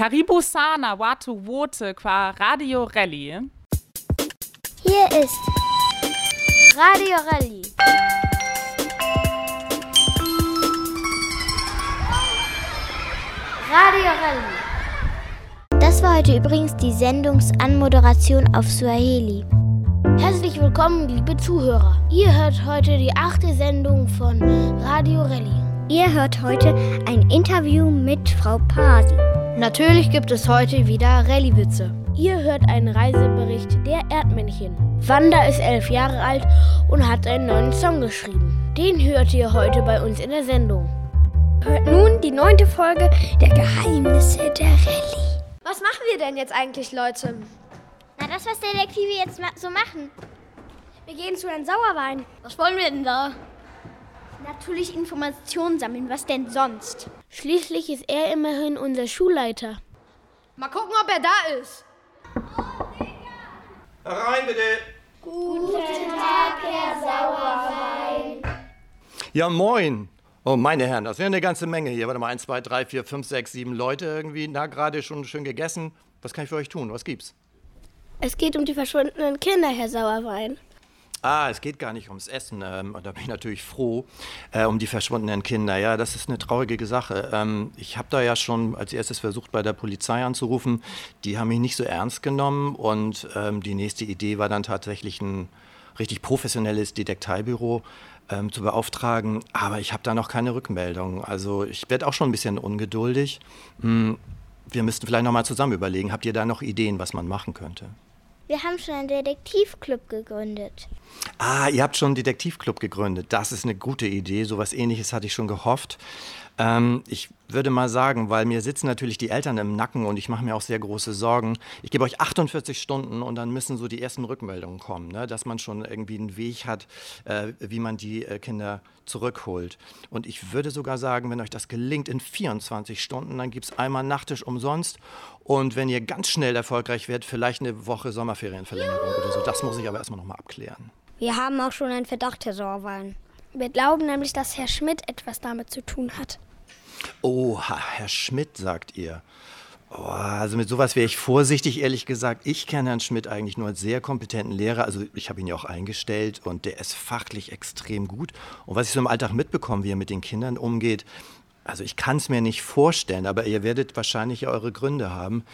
Karibu sana watu wote qua Radio Rally. Hier ist Radio Rally. Radio Rally. Das war heute übrigens die Sendungsanmoderation auf Swahili. Herzlich willkommen, liebe Zuhörer. Ihr hört heute die achte Sendung von Radio Rally. Ihr hört heute ein Interview mit Frau Pasi. Natürlich gibt es heute wieder Rallye-Witze. Ihr hört einen Reisebericht der Erdmännchen. Wanda ist elf Jahre alt und hat einen neuen Song geschrieben. Den hört ihr heute bei uns in der Sendung. Hört nun die neunte Folge der Geheimnisse der Rallye. Was machen wir denn jetzt eigentlich, Leute? Na, das, was Detektive jetzt ma so machen. Wir gehen zu Herrn Sauerwein. Was wollen wir denn da? Natürlich Informationen sammeln, was denn sonst? Schließlich ist er immerhin unser Schulleiter. Mal gucken, ob er da ist. Rein bitte. Guten Tag, Herr Sauerwein. Ja, moin. Oh, meine Herren, das wäre eine ganze Menge hier. Warte mal, 1, 2, 3, 4, 5, 6, 7 Leute irgendwie. Na, gerade schon schön gegessen. Was kann ich für euch tun? Was gibt's? Es geht um die verschwundenen Kinder, Herr Sauerwein. Ah, es geht gar nicht ums Essen. Ähm, da bin ich natürlich froh äh, um die verschwundenen Kinder. Ja, das ist eine traurige Sache. Ähm, ich habe da ja schon als erstes versucht, bei der Polizei anzurufen. Die haben mich nicht so ernst genommen und ähm, die nächste Idee war dann tatsächlich ein richtig professionelles Detektivbüro ähm, zu beauftragen. Aber ich habe da noch keine Rückmeldung. Also ich werde auch schon ein bisschen ungeduldig. Hm, wir müssten vielleicht noch mal zusammen überlegen. Habt ihr da noch Ideen, was man machen könnte? Wir haben schon einen Detektivclub gegründet. Ah, ihr habt schon einen Detektivclub gegründet. Das ist eine gute Idee. So was ähnliches hatte ich schon gehofft. Ähm, ich würde mal sagen, weil mir sitzen natürlich die Eltern im Nacken und ich mache mir auch sehr große Sorgen. Ich gebe euch 48 Stunden und dann müssen so die ersten Rückmeldungen kommen, ne? dass man schon irgendwie einen Weg hat, äh, wie man die äh, Kinder zurückholt. Und ich würde sogar sagen, wenn euch das gelingt in 24 Stunden, dann gibt es einmal Nachtisch umsonst und wenn ihr ganz schnell erfolgreich werdet, vielleicht eine Woche Sommerferienverlängerung oder so. Das muss ich aber erstmal nochmal abklären. Wir haben auch schon einen Verdacht, Herr Sauerwein. Wir glauben nämlich, dass Herr Schmidt etwas damit zu tun hat. Oha, Herr Schmidt, sagt ihr. Oh, also mit sowas wäre ich vorsichtig, ehrlich gesagt. Ich kenne Herrn Schmidt eigentlich nur als sehr kompetenten Lehrer. Also ich habe ihn ja auch eingestellt und der ist fachlich extrem gut. Und was ich so im Alltag mitbekomme, wie er mit den Kindern umgeht, also ich kann es mir nicht vorstellen, aber ihr werdet wahrscheinlich eure Gründe haben.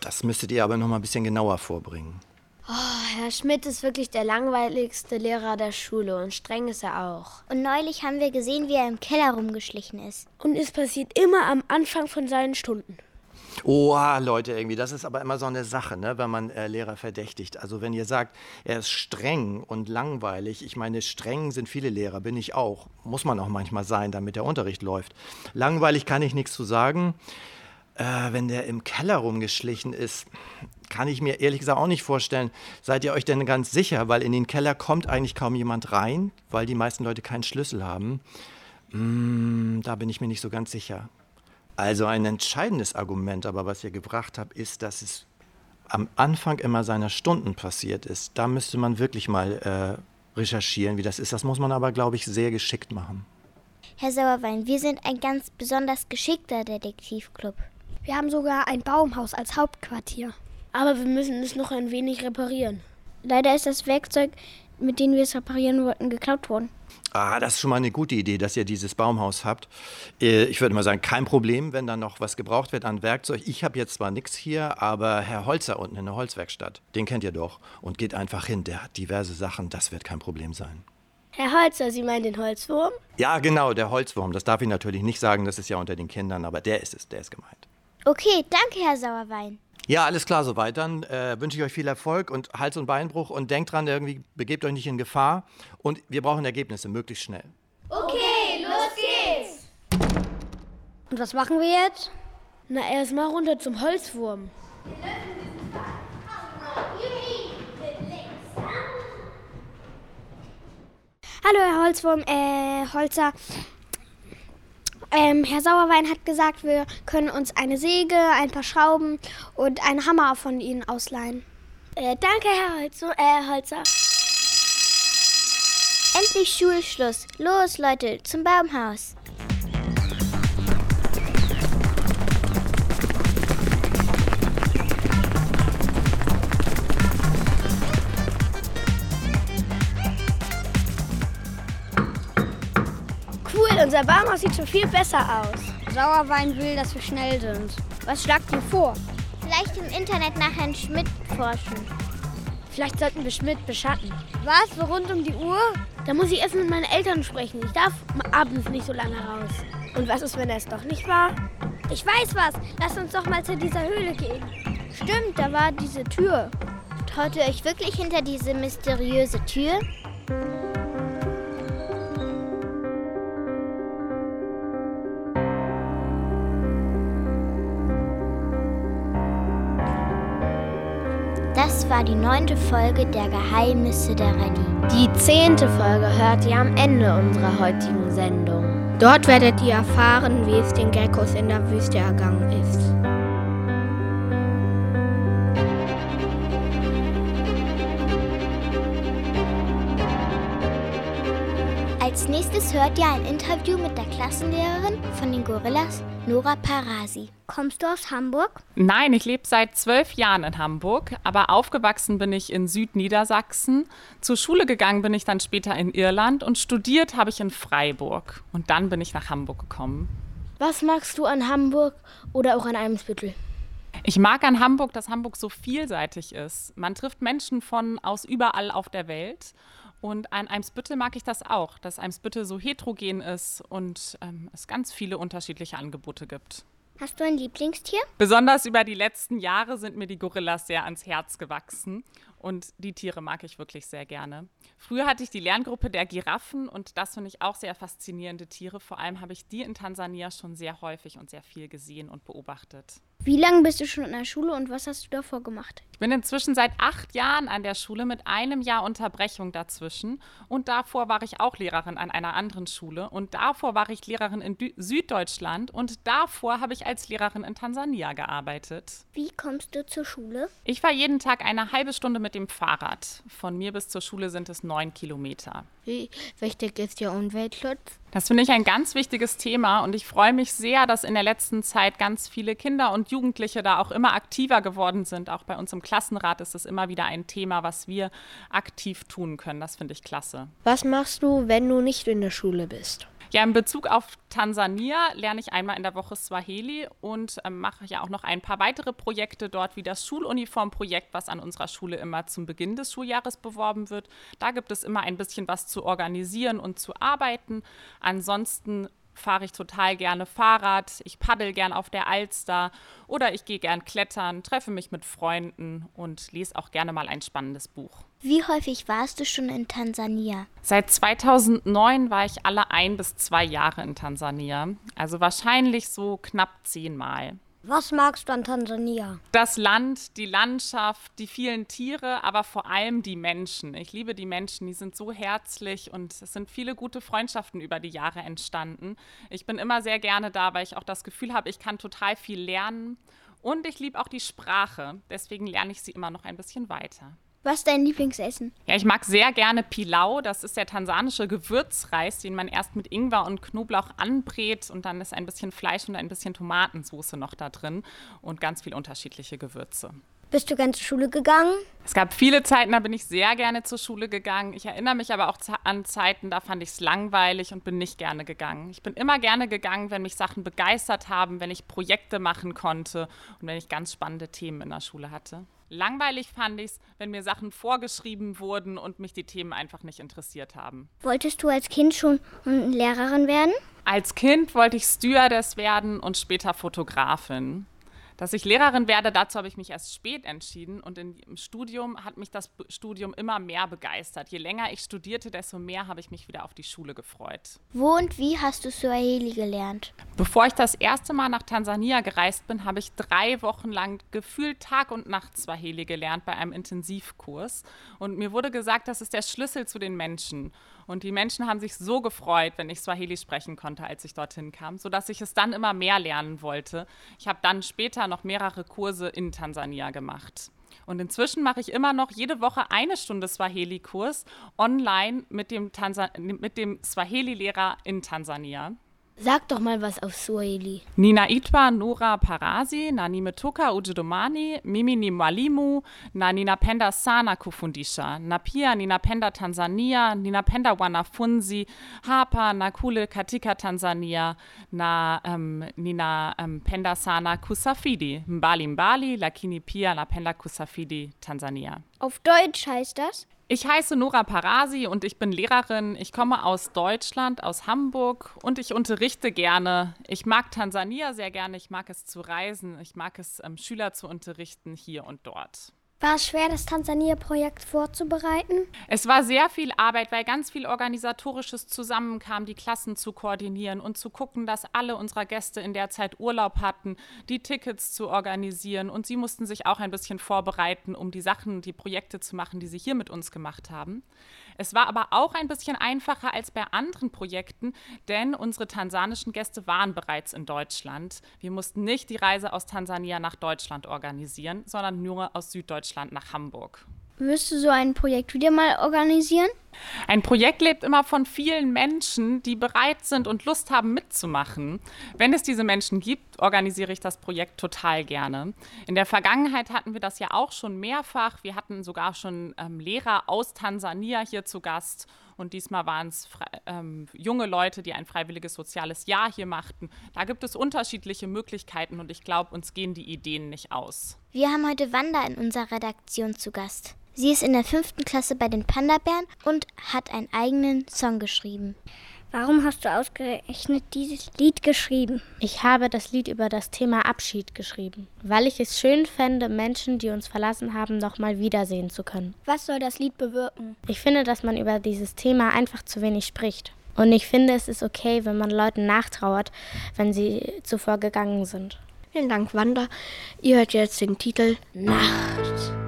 Das müsstet ihr aber noch mal ein bisschen genauer vorbringen. Oh, Herr Schmidt ist wirklich der langweiligste Lehrer der Schule und streng ist er auch. Und neulich haben wir gesehen, wie er im Keller rumgeschlichen ist. Und es passiert immer am Anfang von seinen Stunden. Oha, Leute, irgendwie, das ist aber immer so eine Sache, ne, wenn man äh, Lehrer verdächtigt. Also wenn ihr sagt, er ist streng und langweilig, ich meine, streng sind viele Lehrer, bin ich auch. Muss man auch manchmal sein, damit der Unterricht läuft. Langweilig kann ich nichts zu sagen. Äh, wenn der im Keller rumgeschlichen ist, kann ich mir ehrlich gesagt auch nicht vorstellen. Seid ihr euch denn ganz sicher? Weil in den Keller kommt eigentlich kaum jemand rein, weil die meisten Leute keinen Schlüssel haben. Mm, da bin ich mir nicht so ganz sicher. Also ein entscheidendes Argument, aber was ihr gebracht habt, ist, dass es am Anfang immer seiner Stunden passiert ist. Da müsste man wirklich mal äh, recherchieren, wie das ist. Das muss man aber, glaube ich, sehr geschickt machen. Herr Sauerwein, wir sind ein ganz besonders geschickter Detektivclub. Wir haben sogar ein Baumhaus als Hauptquartier. Aber wir müssen es noch ein wenig reparieren. Leider ist das Werkzeug, mit dem wir es reparieren wollten, geklaut worden. Ah, das ist schon mal eine gute Idee, dass ihr dieses Baumhaus habt. Äh, Ich würde mal sagen, kein Problem, wenn da noch was gebraucht wird an Werkzeug. Ich habe jetzt zwar nichts hier, aber Herr Holzer unten in der Holzwerkstatt, den kennt ihr doch. Und geht einfach hin, der hat diverse Sachen, das wird kein Problem sein. Herr Holzer, Sie meinen den Holzwurm? Ja, genau, der Holzwurm. Das darf ich natürlich nicht sagen, das ist ja unter den Kindern, aber der ist es, der ist gemeint. Okay, danke, Herr Sauerwein. Ja, alles klar soweit. Dann äh, wünsche ich euch viel Erfolg und Hals- und Beinbruch und denkt dran, irgendwie begebt euch nicht in Gefahr. Und wir brauchen Ergebnisse, möglichst schnell. Okay, los geht's! Und was machen wir jetzt? Na, erstmal runter zum Holzwurm. Hallo, Herr Holzwurm, äh, Holzer. Ähm, Herr Sauerwein hat gesagt, wir können uns eine Säge, ein paar Schrauben und einen Hammer von Ihnen ausleihen. Äh, danke, Herr Holzer. Äh, Holzer. Endlich Schulschluss. Los, Leute, zum Baumhaus. Unser Baumhaus sieht schon viel besser aus. Sauerwein will, dass wir schnell sind. Was schlagt ihr vor? Vielleicht im Internet nach Herrn Schmidt forschen. Vielleicht sollten wir Schmidt beschatten. Was? So rund um die Uhr? Da muss ich erst mit meinen Eltern sprechen. Ich darf abends nicht so lange raus. Und was ist, wenn er es doch nicht war? Ich weiß was. Lass uns doch mal zu dieser Höhle gehen. Stimmt, da war diese Tür. Traut ihr euch wirklich hinter diese mysteriöse Tür? War die neunte Folge der Geheimnisse der Rallye. Die zehnte Folge hört ihr am Ende unserer heutigen Sendung. Dort werdet ihr erfahren, wie es den Geckos in der Wüste ergangen ist. Als nächstes hört ihr ein Interview mit der Klassenlehrerin von den Gorillas, Nora Parasi. Kommst du aus Hamburg? Nein, ich lebe seit zwölf Jahren in Hamburg, aber aufgewachsen bin ich in Südniedersachsen. Zur Schule gegangen bin ich dann später in Irland und studiert habe ich in Freiburg. Und dann bin ich nach Hamburg gekommen. Was magst du an Hamburg oder auch an Eimsbüttel? Ich mag an Hamburg, dass Hamburg so vielseitig ist. Man trifft Menschen von aus überall auf der Welt. Und an Eimsbüttel mag ich das auch, dass Eimsbüttel so heterogen ist und ähm, es ganz viele unterschiedliche Angebote gibt. Hast du ein Lieblingstier? Besonders über die letzten Jahre sind mir die Gorillas sehr ans Herz gewachsen und die Tiere mag ich wirklich sehr gerne. Früher hatte ich die Lerngruppe der Giraffen und das finde ich auch sehr faszinierende Tiere. Vor allem habe ich die in Tansania schon sehr häufig und sehr viel gesehen und beobachtet. Wie lange bist du schon in der Schule und was hast du davor gemacht? Ich bin inzwischen seit acht Jahren an der Schule mit einem Jahr Unterbrechung dazwischen. Und davor war ich auch Lehrerin an einer anderen Schule. Und davor war ich Lehrerin in Dü Süddeutschland. Und davor habe ich als Lehrerin in Tansania gearbeitet. Wie kommst du zur Schule? Ich fahre jeden Tag eine halbe Stunde mit dem Fahrrad. Von mir bis zur Schule sind es neun Kilometer. Wie wichtig ist der Umweltschutz? Das finde ich ein ganz wichtiges Thema und ich freue mich sehr, dass in der letzten Zeit ganz viele Kinder und Jugendliche da auch immer aktiver geworden sind. Auch bei uns im Klassenrat ist es immer wieder ein Thema, was wir aktiv tun können. Das finde ich klasse. Was machst du, wenn du nicht in der Schule bist? Ja, in Bezug auf Tansania lerne ich einmal in der Woche Swahili und ähm, mache ja auch noch ein paar weitere Projekte dort, wie das Schuluniformprojekt, was an unserer Schule immer zum Beginn des Schuljahres beworben wird. Da gibt es immer ein bisschen was zu organisieren und zu arbeiten. Ansonsten fahre ich total gerne Fahrrad, ich paddel gern auf der Alster oder ich gehe gern klettern, treffe mich mit Freunden und lese auch gerne mal ein spannendes Buch. Wie häufig warst du schon in Tansania? Seit 2009 war ich alle ein bis zwei Jahre in Tansania, also wahrscheinlich so knapp zehnmal. Was magst du an Tansania? Das Land, die Landschaft, die vielen Tiere, aber vor allem die Menschen. Ich liebe die Menschen, die sind so herzlich und es sind viele gute Freundschaften über die Jahre entstanden. Ich bin immer sehr gerne da, weil ich auch das Gefühl habe, ich kann total viel lernen und ich liebe auch die Sprache. Deswegen lerne ich sie immer noch ein bisschen weiter. Was ist dein Lieblingsessen? Ja, ich mag sehr gerne Pilau. Das ist der tansanische Gewürzreis, den man erst mit Ingwer und Knoblauch anbrät und dann ist ein bisschen Fleisch und ein bisschen Tomatensauce noch da drin und ganz viel unterschiedliche Gewürze. Bist du gern zur Schule gegangen? Es gab viele Zeiten, da bin ich sehr gerne zur Schule gegangen. Ich erinnere mich aber auch an Zeiten, da fand ich es langweilig und bin nicht gerne gegangen. Ich bin immer gerne gegangen, wenn mich Sachen begeistert haben, wenn ich Projekte machen konnte und wenn ich ganz spannende Themen in der Schule hatte. Langweilig fand ich es, wenn mir Sachen vorgeschrieben wurden und mich die Themen einfach nicht interessiert haben. Wolltest du als Kind schon Lehrerin werden? Als Kind wollte ich Stewardess werden und später Fotografin. Dass ich Lehrerin werde, dazu habe ich mich erst spät entschieden und im Studium hat mich das Studium immer mehr begeistert. Je länger ich studierte, desto mehr habe ich mich wieder auf die Schule gefreut. Wo und wie hast du Swahili gelernt? Bevor ich das erste Mal nach Tansania gereist bin, habe ich drei Wochen lang gefühlt Tag und Nacht Swahili gelernt bei einem Intensivkurs. Und mir wurde gesagt, das ist der Schlüssel zu den Menschen. Und die Menschen haben sich so gefreut, wenn ich Swahili sprechen konnte, als ich dorthin kam, sodass ich es dann immer mehr lernen wollte. Ich habe dann später noch mehrere Kurse in Tansania gemacht. Und inzwischen mache ich immer noch jede Woche eine Stunde Swahili-Kurs online mit dem, dem Swahili-Lehrer in Tansania. Sag doch mal was auf Swahili. Nina Itwa Nora Parasi, na nimetoka Ujerumani, mimi ni mwalimu na ninapenda sana kufundisha. Na pia ninapenda Tanzania, ninapenda wanafunzi hapa na kule katika Tanzania na um, ninapenda um, sana kusafiri mbali mbali, lakini pia napenda kusafiri Tanzania. Auf Deutsch heißt das? Ich heiße Nora Parasi und ich bin Lehrerin. Ich komme aus Deutschland, aus Hamburg und ich unterrichte gerne. Ich mag Tansania sehr gerne. Ich mag es zu reisen. Ich mag es, ähm, Schüler zu unterrichten hier und dort. War es schwer, das Tansania-Projekt vorzubereiten? Es war sehr viel Arbeit, weil ganz viel Organisatorisches zusammenkam, die Klassen zu koordinieren und zu gucken, dass alle unserer Gäste in der Zeit Urlaub hatten, die Tickets zu organisieren. Und sie mussten sich auch ein bisschen vorbereiten, um die Sachen, die Projekte zu machen, die sie hier mit uns gemacht haben. Es war aber auch ein bisschen einfacher als bei anderen Projekten, denn unsere tansanischen Gäste waren bereits in Deutschland. Wir mussten nicht die Reise aus Tansania nach Deutschland organisieren, sondern nur aus Süddeutschland nach Hamburg. Wirst du so ein Projekt wieder mal organisieren? Ein Projekt lebt immer von vielen Menschen, die bereit sind und Lust haben mitzumachen. Wenn es diese Menschen gibt, organisiere ich das Projekt total gerne. In der Vergangenheit hatten wir das ja auch schon mehrfach. Wir hatten sogar schon ähm, Lehrer aus Tansania hier zu Gast. Und diesmal waren es ähm, junge Leute, die ein freiwilliges soziales Jahr hier machten. Da gibt es unterschiedliche Möglichkeiten und ich glaube, uns gehen die Ideen nicht aus. Wir haben heute Wanda in unserer Redaktion zu Gast. Sie ist in der fünften Klasse bei den Panda-Bären und hat einen eigenen Song geschrieben. Warum hast du ausgerechnet dieses Lied geschrieben? Ich habe das Lied über das Thema Abschied geschrieben, weil ich es schön fände, Menschen, die uns verlassen haben, nochmal wiedersehen zu können. Was soll das Lied bewirken? Ich finde, dass man über dieses Thema einfach zu wenig spricht. Und ich finde, es ist okay, wenn man Leuten nachtrauert, wenn sie zuvor gegangen sind. Vielen Dank, Wanda. Ihr hört jetzt den Titel Nacht.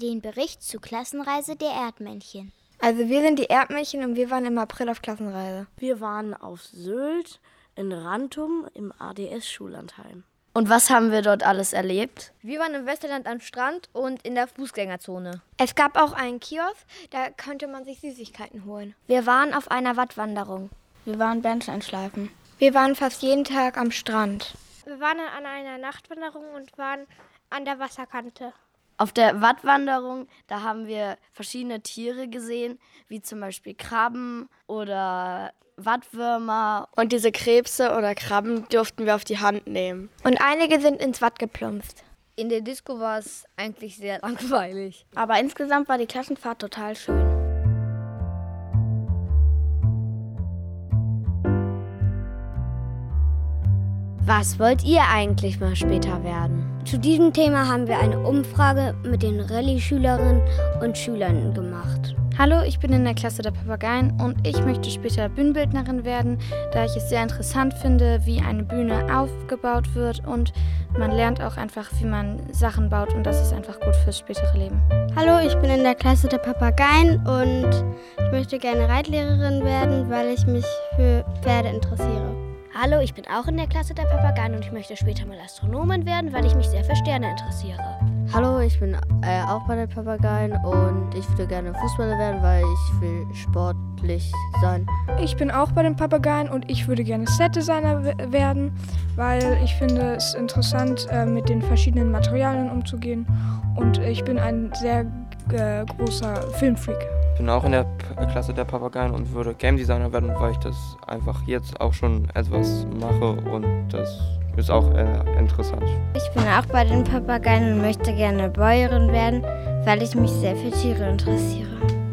Den Bericht zur Klassenreise der Erdmännchen. Also wir sind die Erdmännchen und wir waren im April auf Klassenreise. Wir waren auf Sylt, in Rantum, im ADS-Schullandheim. Und was haben wir dort alles erlebt? Wir waren im Westerland am Strand und in der Fußgängerzone. Es gab auch einen Kiosk, da konnte man sich Süßigkeiten holen. Wir waren auf einer Wattwanderung. Wir waren Bernsteinschleifen. Wir waren fast jeden Tag am Strand. Wir waren an einer Nachtwanderung und waren an der Wasserkante. Auf der Wattwanderung, da haben wir verschiedene Tiere gesehen, wie zum Beispiel Krabben oder Wattwürmer. Und diese Krebse oder Krabben durften wir auf die Hand nehmen. Und einige sind ins Watt geplumpst. In der Disco war es eigentlich sehr langweilig. Aber insgesamt war die Klassenfahrt total schön. Was wollt ihr eigentlich mal später werden? Zu diesem Thema haben wir eine Umfrage mit den Rallye-Schülerinnen und Schülern gemacht. Hallo, ich bin in der Klasse der Papageien und ich möchte später Bühnenbildnerin werden, da ich es sehr interessant finde, wie eine Bühne aufgebaut wird und man lernt auch einfach, wie man Sachen baut und das ist einfach gut fürs spätere Leben. Hallo, ich bin in der Klasse der Papageien und ich möchte gerne Reitlehrerin werden, weil ich mich für Pferde interessiere. Hallo, ich bin auch in der Klasse der Papageien und ich möchte später mal Astronomin werden, weil ich mich sehr für Sterne interessiere. Hallo, ich bin äh, auch bei den Papageien und ich würde gerne Fußballer werden, weil ich will sportlich sein. Ich bin auch bei den Papageien und ich würde gerne Set-Designer werden, weil ich finde es interessant, äh, mit den verschiedenen Materialien umzugehen und ich bin ein sehr äh, großer Filmfreak. Ich bin auch in der P Klasse der Papageien und würde Game Designer werden, weil ich das einfach jetzt auch schon etwas mache und das ist auch äh, interessant. Ich bin auch bei den Papageien und möchte gerne Bäuerin werden, weil ich mich sehr für Tiere interessiere.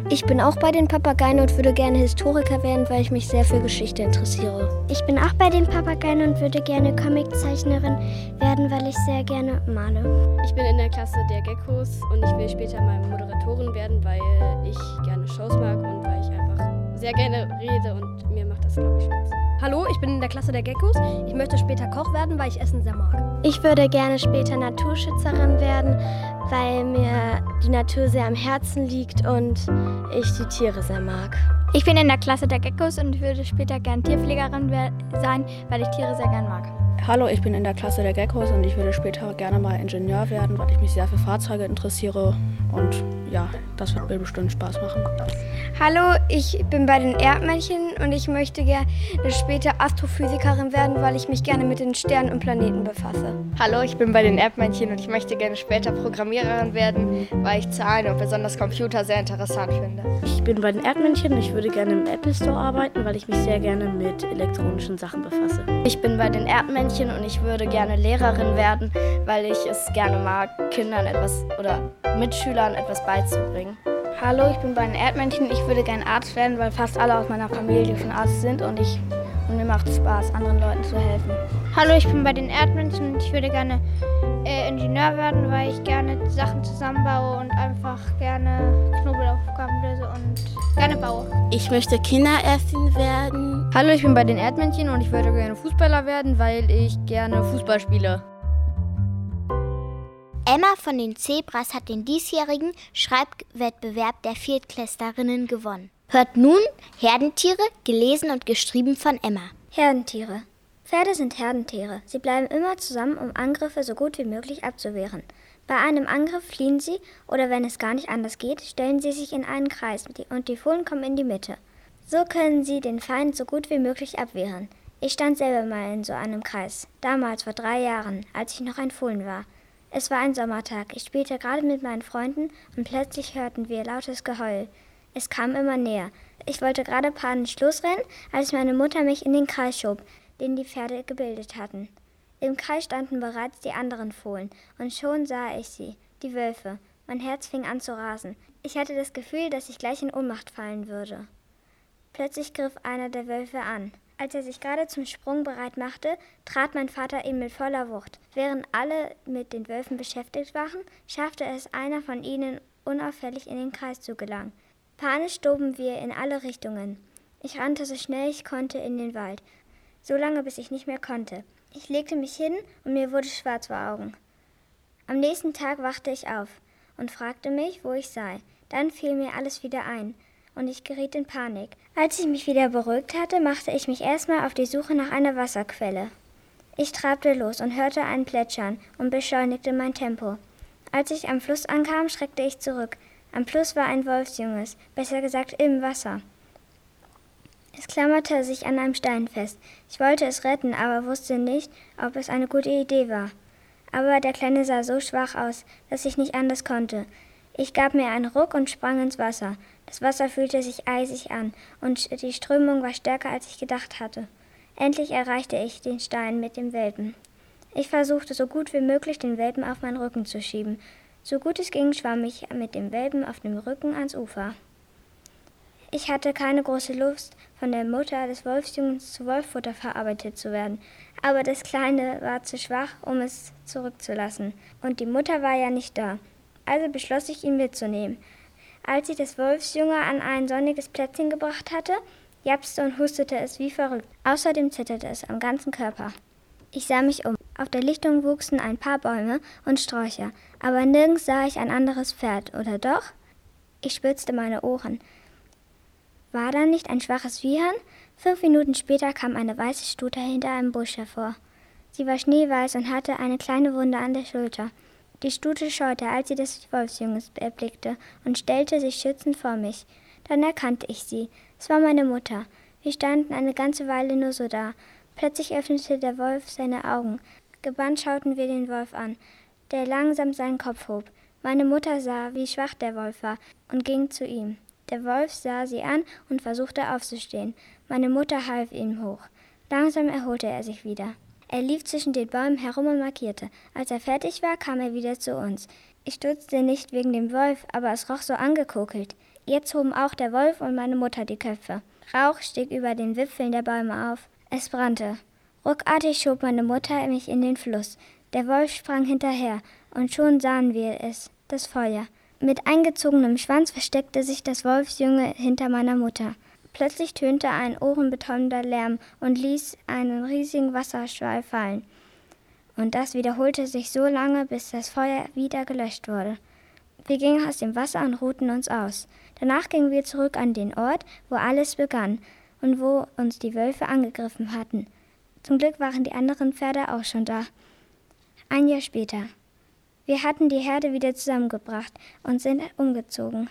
Ich bin auch bei den Papageien und würde gerne Historiker werden, weil ich mich sehr für Geschichte interessiere. Ich bin auch bei den Papageien und würde gerne Comiczeichnerin werden, weil ich sehr gerne male. Ich bin in der Klasse der Geckos und ich will später mal Moderatorin werden, weil ich gerne Shows mag und weil ich einfach sehr gerne rede und mir macht das, glaube ich, Spaß. Hallo, ich bin in der Klasse der Geckos. Ich möchte später Koch werden, weil ich Essen sehr mag. Ich würde gerne später Naturschützerin werden, weil mir die Natur sehr am Herzen liegt und ich die Tiere sehr mag. Ich bin in der Klasse der Geckos und würde später gern Tierpflegerin sein, weil ich Tiere sehr gern mag. Hallo, ich bin in der Klasse der Geckos und ich würde später gerne mal Ingenieur werden, weil ich mich sehr für Fahrzeuge interessiere. Und ja, das wird mir bestimmt Spaß machen. Hallo, ich bin bei den Erdmännchen und ich möchte gerne später Astrophysikerin werden, weil ich mich gerne mit den Sternen und Planeten befasse. Hallo, ich bin bei den Erdmännchen und ich möchte gerne später Programmiererin werden, weil ich Zahlen und besonders Computer sehr interessant finde. Ich bin bei den Erdmännchen und ich würde gerne im Apple Store arbeiten, weil ich mich sehr gerne mit elektronischen Sachen befasse. Ich bin bei den Erdmännchen und ich würde gerne Lehrerin werden, weil ich es gerne mag, Kindern etwas oder Mitschülern etwas beizubringen. Hallo, ich bin bei den Erdmännchen. Ich würde gerne Arzt werden, weil fast alle aus meiner Familie schon Arzt sind und, ich, und mir macht es Spaß, anderen Leuten zu helfen. Hallo, ich bin bei den Erdmännchen und ich würde gerne äh, Ingenieur werden, weil ich gerne Sachen zusammenbaue und einfach gerne Knobelaufgaben löse und gerne baue. Ich möchte Kinderärztin werden. Hallo, ich bin bei den Erdmännchen und ich würde gerne Fußballer werden, weil ich gerne Fußball spiele. Emma von den Zebras hat den diesjährigen Schreibwettbewerb der Viertklässlerinnen gewonnen. Hört nun Herdentiere, gelesen und geschrieben von Emma. Herdentiere. Pferde sind Herdentiere. Sie bleiben immer zusammen, um Angriffe so gut wie möglich abzuwehren. Bei einem Angriff fliehen sie oder wenn es gar nicht anders geht, stellen sie sich in einen Kreis und die Fohlen kommen in die Mitte. So können sie den Feind so gut wie möglich abwehren. Ich stand selber mal in so einem Kreis, damals vor drei Jahren, als ich noch ein Fohlen war. Es war ein Sommertag. Ich spielte gerade mit meinen Freunden und plötzlich hörten wir lautes Geheul. Es kam immer näher. Ich wollte gerade panisch losrennen, als meine Mutter mich in den Kreis schob, den die Pferde gebildet hatten. Im Kreis standen bereits die anderen Fohlen, und schon sah ich sie, die Wölfe. Mein Herz fing an zu rasen. Ich hatte das Gefühl, dass ich gleich in Ohnmacht fallen würde. Plötzlich griff einer der Wölfe an. Als er sich gerade zum Sprung bereit machte, trat mein Vater ihm mit voller Wucht. Während alle mit den Wölfen beschäftigt waren, schaffte es einer von ihnen unauffällig in den Kreis zu gelangen. Panisch stoben wir in alle Richtungen. Ich rannte so schnell ich konnte in den Wald, so lange bis ich nicht mehr konnte. Ich legte mich hin und mir wurde schwarz vor Augen. Am nächsten Tag wachte ich auf und fragte mich, wo ich sei. Dann fiel mir alles wieder ein und ich geriet in Panik. Als ich mich wieder beruhigt hatte, machte ich mich erstmal auf die Suche nach einer Wasserquelle. Ich trabte los und hörte einen Plätschern und beschleunigte mein Tempo. Als ich am Fluss ankam, schreckte ich zurück. Am Fluss war ein Wolfsjunges, besser gesagt im Wasser. Es klammerte sich an einem Stein fest. Ich wollte es retten, aber wusste nicht, ob es eine gute Idee war. Aber der Kleine sah so schwach aus, dass ich nicht anders konnte. Ich gab mir einen Ruck und sprang ins Wasser. Das Wasser fühlte sich eisig an, und die Strömung war stärker, als ich gedacht hatte. Endlich erreichte ich den Stein mit dem Welpen. Ich versuchte so gut wie möglich, den Welpen auf meinen Rücken zu schieben. So gut es ging, schwamm ich mit dem Welpen auf dem Rücken ans Ufer. Ich hatte keine große Lust, von der Mutter des Wolfsjungens zu Wolffutter verarbeitet zu werden, aber das Kleine war zu schwach, um es zurückzulassen, und die Mutter war ja nicht da. Also beschloss ich, ihn mitzunehmen. Als ich das Wolfsjunge an ein sonniges Plätzchen gebracht hatte, japste und hustete es wie verrückt. Außerdem zitterte es am ganzen Körper. Ich sah mich um. Auf der Lichtung wuchsen ein paar Bäume und Sträucher, aber nirgends sah ich ein anderes Pferd, oder doch? Ich spitzte meine Ohren. War da nicht ein schwaches Wiehern? Fünf Minuten später kam eine weiße Stute hinter einem Busch hervor. Sie war schneeweiß und hatte eine kleine Wunde an der Schulter. Die Stute scheute, als sie des Wolfsjunges erblickte, und stellte sich schützend vor mich. Dann erkannte ich sie. Es war meine Mutter. Wir standen eine ganze Weile nur so da. Plötzlich öffnete der Wolf seine Augen. Gebannt schauten wir den Wolf an, der langsam seinen Kopf hob. Meine Mutter sah, wie schwach der Wolf war, und ging zu ihm. Der Wolf sah sie an und versuchte aufzustehen. Meine Mutter half ihm hoch. Langsam erholte er sich wieder. Er lief zwischen den Bäumen herum und markierte. Als er fertig war, kam er wieder zu uns. Ich stutzte nicht wegen dem Wolf, aber es roch so angekokelt. Jetzt hoben auch der Wolf und meine Mutter die Köpfe. Rauch stieg über den Wipfeln der Bäume auf. Es brannte. Ruckartig schob meine Mutter mich in den Fluss. Der Wolf sprang hinterher, und schon sahen wir es, das Feuer. Mit eingezogenem Schwanz versteckte sich das Wolfsjunge hinter meiner Mutter. Plötzlich tönte ein ohrenbetäubender Lärm und ließ einen riesigen Wasserschwall fallen. Und das wiederholte sich so lange, bis das Feuer wieder gelöscht wurde. Wir gingen aus dem Wasser und ruhten uns aus. Danach gingen wir zurück an den Ort, wo alles begann und wo uns die Wölfe angegriffen hatten. Zum Glück waren die anderen Pferde auch schon da. Ein Jahr später. Wir hatten die Herde wieder zusammengebracht und sind umgezogen.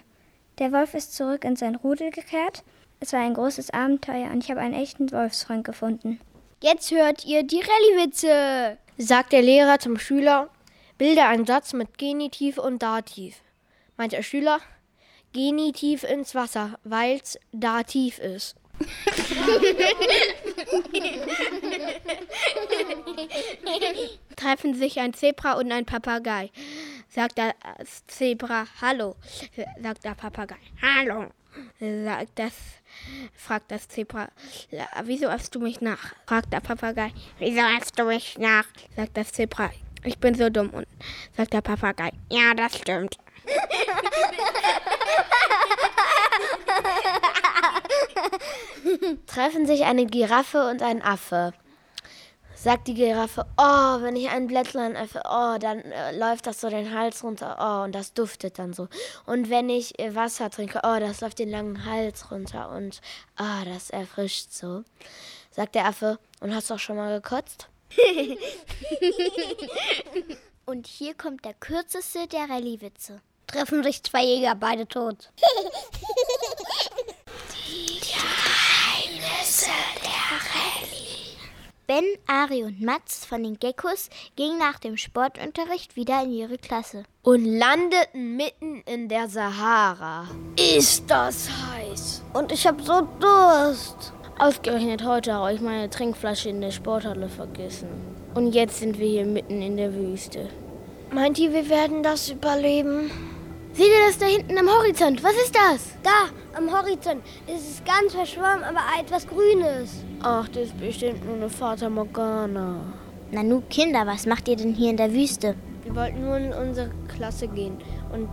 Der Wolf ist zurück in sein Rudel gekehrt es war ein großes Abenteuer und ich habe einen echten Wolfsfreund gefunden. Jetzt hört ihr die Rallye-Witze, sagt der Lehrer zum Schüler. Bilde einen Satz mit Genitiv und Dativ. Meint der Schüler, Genitiv ins Wasser, weil's Dativ ist. Treffen sich ein Zebra und ein Papagei. Sagt das Zebra Hallo. Sagt der Papagei Hallo. Sagt das fragt das Zebra. Wieso äffst du mich nach? fragt der Papagei. Wieso äffst du mich nach? sagt das Zebra. Ich bin so dumm. Und sagt der Papagei. Ja, das stimmt. Treffen sich eine Giraffe und ein Affe sagt die Giraffe, oh, wenn ich ein Blättlein öffne, oh, dann äh, läuft das so den Hals runter, oh, und das duftet dann so. Und wenn ich äh, Wasser trinke, oh, das läuft den langen Hals runter und, oh, das erfrischt so. Sagt der Affe, und hast du auch schon mal gekotzt? und hier kommt der kürzeste der Rallye-Witze. Treffen sich zwei Jäger, beide tot. Geheimnisse der Rallye. Ben, Ari und Mats von den Geckos gingen nach dem Sportunterricht wieder in ihre Klasse. Und landeten mitten in der Sahara. Ist das heiß. Und ich hab so Durst. Ausgerechnet heute habe ich meine Trinkflasche in der Sporthalle vergessen. Und jetzt sind wir hier mitten in der Wüste. Meint ihr, wir werden das überleben? Seht ihr das da hinten am Horizont? Was ist das? Da, am Horizont. Es ist ganz verschwommen, aber etwas Grünes. Ach, das ist bestimmt nur eine Fata Morgana. Nanu, Kinder, was macht ihr denn hier in der Wüste? Wir wollten nur in unsere Klasse gehen und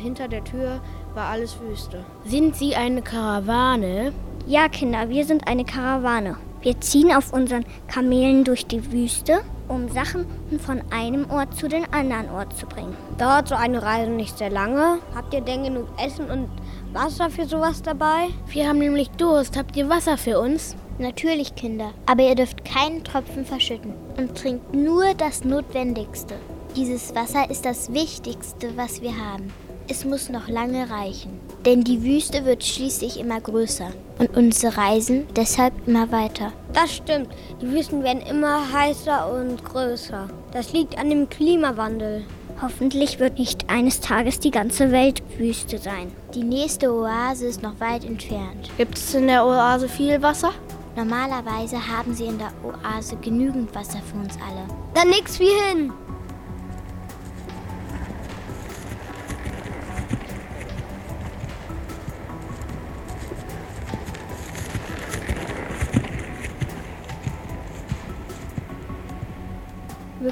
hinter der Tür war alles Wüste. Sind Sie eine Karawane? Ja, Kinder, wir sind eine Karawane. Wir ziehen auf unseren Kamelen durch die Wüste um Sachen von einem Ort zu den anderen Ort zu bringen. Dauert so eine Reise nicht sehr lange? Habt ihr denn genug Essen und Wasser für sowas dabei? Wir haben nämlich Durst. Habt ihr Wasser für uns? Natürlich, Kinder. Aber ihr dürft keinen Tropfen verschütten und trinkt nur das Notwendigste. Dieses Wasser ist das Wichtigste, was wir haben. Es muss noch lange reichen, denn die Wüste wird schließlich immer größer und unsere Reisen deshalb immer weiter. Das stimmt, die Wüsten werden immer heißer und größer. Das liegt an dem Klimawandel. Hoffentlich wird nicht eines Tages die ganze Welt Wüste sein. Die nächste Oase ist noch weit entfernt. Gibt es in der Oase viel Wasser? Normalerweise haben sie in der Oase genügend Wasser für uns alle. Dann nix wie hin.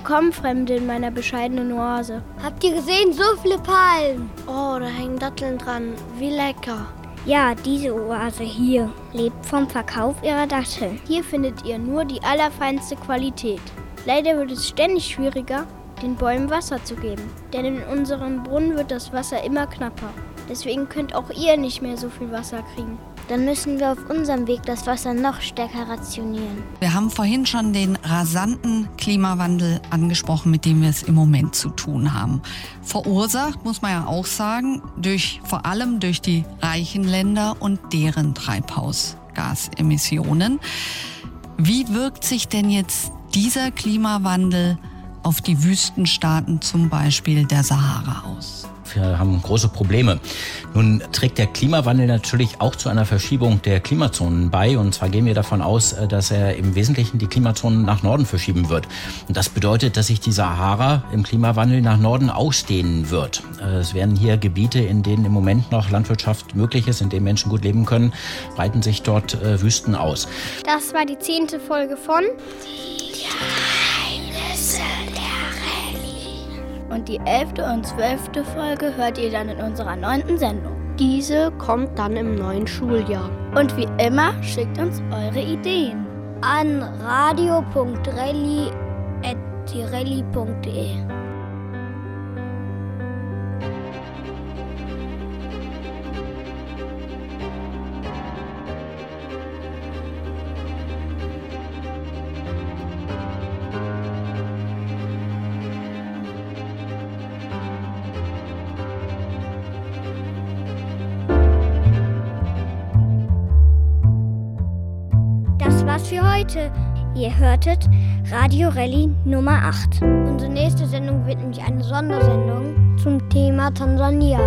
Willkommen, Fremde, in meiner bescheidenen Oase. Habt ihr gesehen, so viele Palmen? Oh, da hängen Datteln dran. Wie lecker. Ja, diese Oase hier lebt vom Verkauf ihrer Datteln. Hier findet ihr nur die allerfeinste Qualität. Leider wird es ständig schwieriger, den Bäumen Wasser zu geben. Denn in unserem Brunnen wird das Wasser immer knapper. Deswegen könnt auch ihr nicht mehr so viel Wasser kriegen. Dann müssen wir auf unserem Weg das Wasser noch stärker rationieren. Wir haben vorhin schon den rasanten Klimawandel angesprochen, mit dem wir es im Moment zu tun haben. Verursacht, muss man ja auch sagen, durch, vor allem durch die reichen Länder und deren Treibhausgasemissionen. Wie wirkt sich denn jetzt dieser Klimawandel auf die Wüstenstaaten, zum Beispiel der Sahara aus? Wir haben große Probleme. Nun trägt der Klimawandel natürlich auch zu einer Verschiebung der Klimazonen bei. Und zwar gehen wir davon aus, äh, dass er im Wesentlichen die Klimazonen nach Norden verschieben wird. Und das bedeutet, dass sich die Sahara im Klimawandel nach Norden ausdehnen wird. Äh, es werden hier Gebiete, in denen im Moment noch Landwirtschaft möglich ist, in denen Menschen gut leben können, breiten sich dort äh, Wüsten aus. Das war die zehnte Folge von Und die elfte und zwölfte Folge hört ihr dann in unserer neunten Sendung. Diese kommt dann im neuen Schuljahr. Und wie immer, schickt uns eure Ideen. An radio.relli.tirelli.de Ihr hörtet Radio Rallye Nummer 8. Unsere nächste Sendung wird nämlich eine Sondersendung zum Thema Tansania.